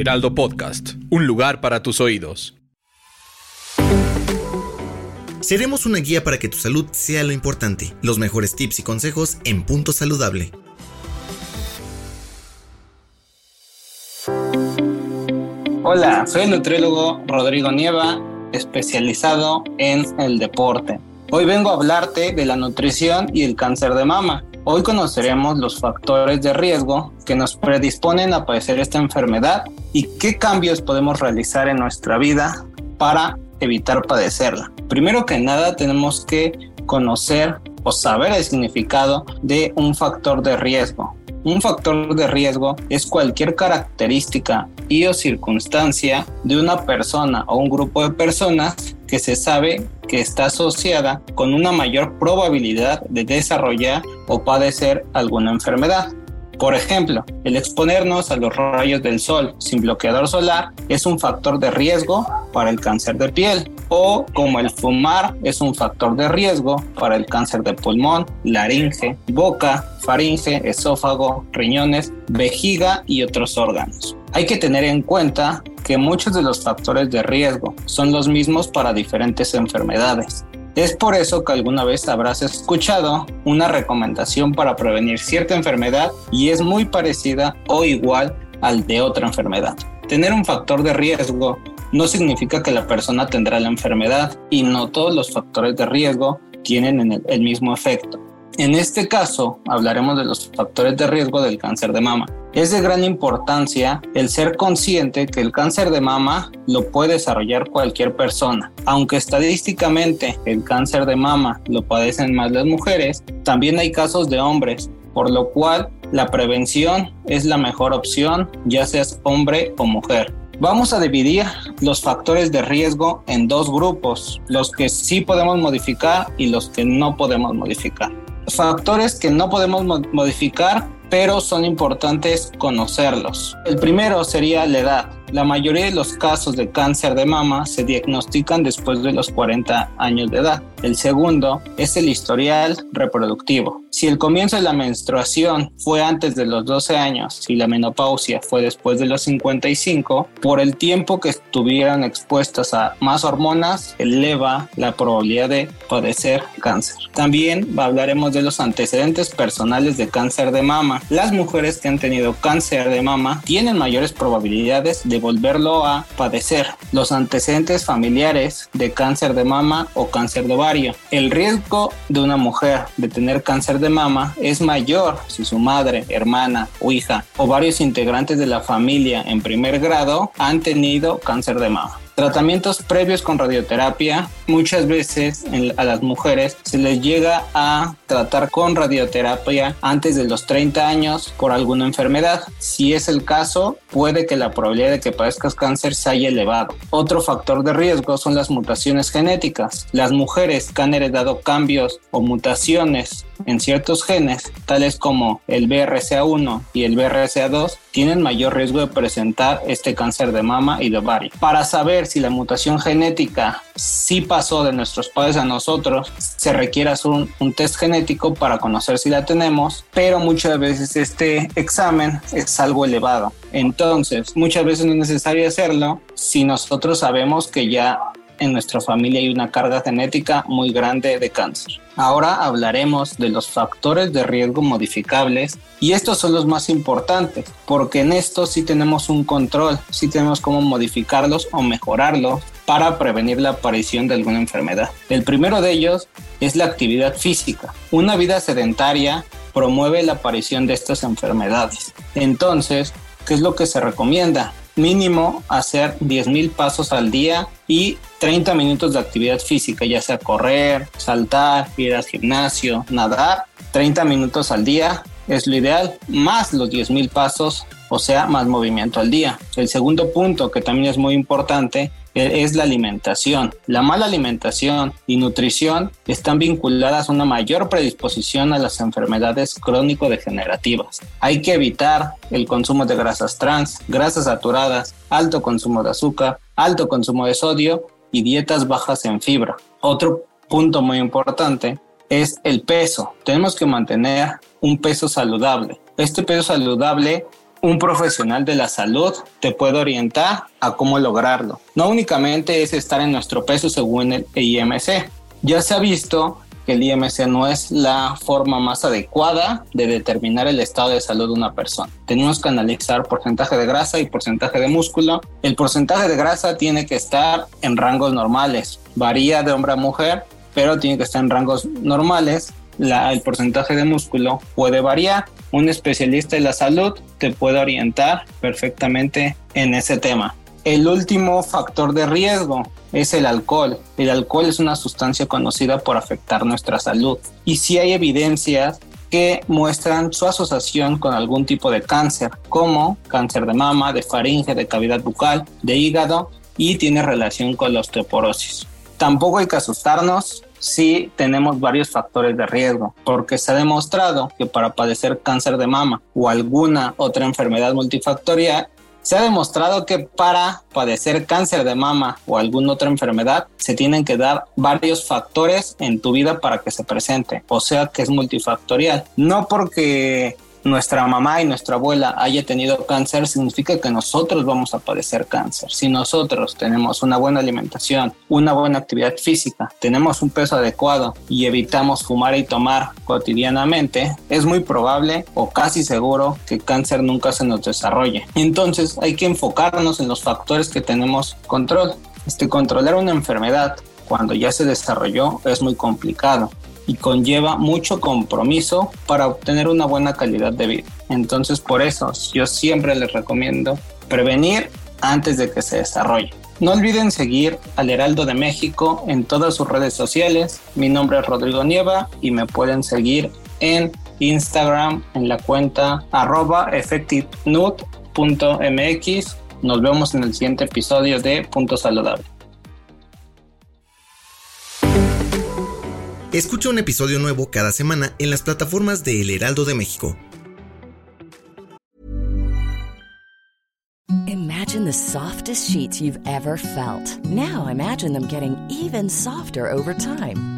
Heraldo Podcast, un lugar para tus oídos. Seremos una guía para que tu salud sea lo importante. Los mejores tips y consejos en Punto Saludable. Hola, soy el nutriólogo Rodrigo Nieva, especializado en el deporte. Hoy vengo a hablarte de la nutrición y el cáncer de mama. Hoy conoceremos los factores de riesgo que nos predisponen a padecer esta enfermedad y qué cambios podemos realizar en nuestra vida para evitar padecerla. Primero que nada tenemos que conocer o saber el significado de un factor de riesgo. Un factor de riesgo es cualquier característica y o circunstancia de una persona o un grupo de personas que se sabe que está asociada con una mayor probabilidad de desarrollar o padecer alguna enfermedad. Por ejemplo, el exponernos a los rayos del sol sin bloqueador solar es un factor de riesgo para el cáncer de piel o como el fumar es un factor de riesgo para el cáncer de pulmón, laringe, boca, faringe, esófago, riñones, vejiga y otros órganos. Hay que tener en cuenta que muchos de los factores de riesgo son los mismos para diferentes enfermedades. Es por eso que alguna vez habrás escuchado una recomendación para prevenir cierta enfermedad y es muy parecida o igual al de otra enfermedad. Tener un factor de riesgo no significa que la persona tendrá la enfermedad y no todos los factores de riesgo tienen el, mismo efecto. En este caso, hablaremos de los factores de riesgo del cáncer de mama. Es de gran importancia el ser consciente que el cáncer de mama lo puede desarrollar cualquier persona. Aunque estadísticamente el cáncer de mama lo padecen más las mujeres, también hay casos de hombres, por lo cual la prevención es la mejor opción, ya seas hombre o mujer. Vamos a dividir los factores de riesgo en dos grupos, los que sí podemos modificar y los que no podemos modificar factores que no podemos modificar, pero son importantes conocerlos. El primero sería la edad. La mayoría de los casos de cáncer de mama se diagnostican después de los 40 años de edad. El segundo es el historial reproductivo. Si el comienzo de la menstruación fue antes de los 12 años y la menopausia fue después de los 55, por el tiempo que estuvieran expuestas a más hormonas, eleva la probabilidad de padecer cáncer. También hablaremos de los antecedentes personales de cáncer de mama. Las mujeres que han tenido cáncer de mama tienen mayores probabilidades de volverlo a padecer. Los antecedentes familiares de cáncer de mama o cáncer de ovario. El riesgo de una mujer de tener cáncer de mama es mayor si su madre, hermana o hija o varios integrantes de la familia en primer grado han tenido cáncer de mama tratamientos previos con radioterapia, muchas veces a las mujeres se les llega a tratar con radioterapia antes de los 30 años por alguna enfermedad. Si es el caso, puede que la probabilidad de que padezcas cáncer se haya elevado. Otro factor de riesgo son las mutaciones genéticas. Las mujeres que han heredado cambios o mutaciones en ciertos genes, tales como el BRCA1 y el BRCA2, tienen mayor riesgo de presentar este cáncer de mama y de ovario. Para saber si la mutación genética sí pasó de nuestros padres a nosotros, se requiere hacer un, un test genético para conocer si la tenemos, pero muchas veces este examen es algo elevado. Entonces, muchas veces no es necesario hacerlo si nosotros sabemos que ya en nuestra familia hay una carga genética muy grande de cáncer. Ahora hablaremos de los factores de riesgo modificables y estos son los más importantes porque en estos sí tenemos un control, sí tenemos cómo modificarlos o mejorarlos para prevenir la aparición de alguna enfermedad. El primero de ellos es la actividad física. Una vida sedentaria promueve la aparición de estas enfermedades. Entonces, ¿qué es lo que se recomienda? Mínimo hacer 10.000 pasos al día y 30 minutos de actividad física, ya sea correr, saltar, ir al gimnasio, nadar, 30 minutos al día es lo ideal, más los 10.000 pasos, o sea, más movimiento al día. El segundo punto que también es muy importante e, es la alimentación. La mala alimentación y nutrición están vinculadas a una mayor predisposición a las enfermedades crónico-degenerativas. Hay que evitar el consumo de grasas trans, grasas saturadas, alto consumo de azúcar, alto consumo de sodio y dietas bajas en fibra. Otro punto muy importante es el peso. Tenemos que mantener un peso saludable. Este peso saludable un profesional de la salud te puede orientar a cómo lograrlo. No únicamente es estar en nuestro peso según el IMC. Ya se ha visto el IMC no es la forma más adecuada de determinar el estado de salud de una persona. Tenemos que analizar porcentaje de grasa y porcentaje de músculo. El porcentaje de grasa tiene que estar en rangos normales. Varía de hombre a mujer, pero tiene que estar en rangos normales el porcentaje de músculo puede variar. Un especialista de la salud te puede orientar perfectamente en ese tema. El último factor de riesgo es el alcohol. El alcohol es una sustancia conocida por afectar nuestra salud y si hay evidencias que muestran su asociación con algún tipo de cáncer, como cáncer de mama, de faringe, de cavidad bucal, de hígado y tiene relación con la osteoporosis. Tampoco hay que asustarnos si tenemos varios factores de riesgo, porque se ha demostrado que para padecer cáncer de mama o alguna otra enfermedad multifactorial, se ha demostrado que para padecer cáncer de mama o alguna otra enfermedad se tienen que dar varios factores en tu vida para que se presente, o sea que es multifactorial. No porque nuestra mamá y nuestra abuela haya tenido cáncer, significa que nosotros vamos a padecer cáncer. Si nosotros tenemos una buena alimentación, una buena actividad física, tenemos un peso adecuado y evitamos fumar y tomar cotidianamente, es muy probable o casi seguro que cáncer nunca se nos desarrolle. Entonces hay que enfocarnos en los factores que tenemos control. Este, controlar una enfermedad cuando ya se desarrolló es muy complicado y conlleva mucho compromiso para obtener una buena calidad de vida. Entonces por eso yo siempre les recomiendo prevenir antes de que se desarrolle. No olviden seguir al Heraldo de México en todas sus redes sociales. Mi nombre es Rodrigo Nieva y me pueden seguir en Instagram en la cuenta arroba effectivenut.mx. Nos vemos en el siguiente episodio de Punto Saludable. Escucha un episodio nuevo cada semana en las plataformas de El Heraldo de México. Imagine the softest sheets you've ever felt. Now imagine them getting even softer over time.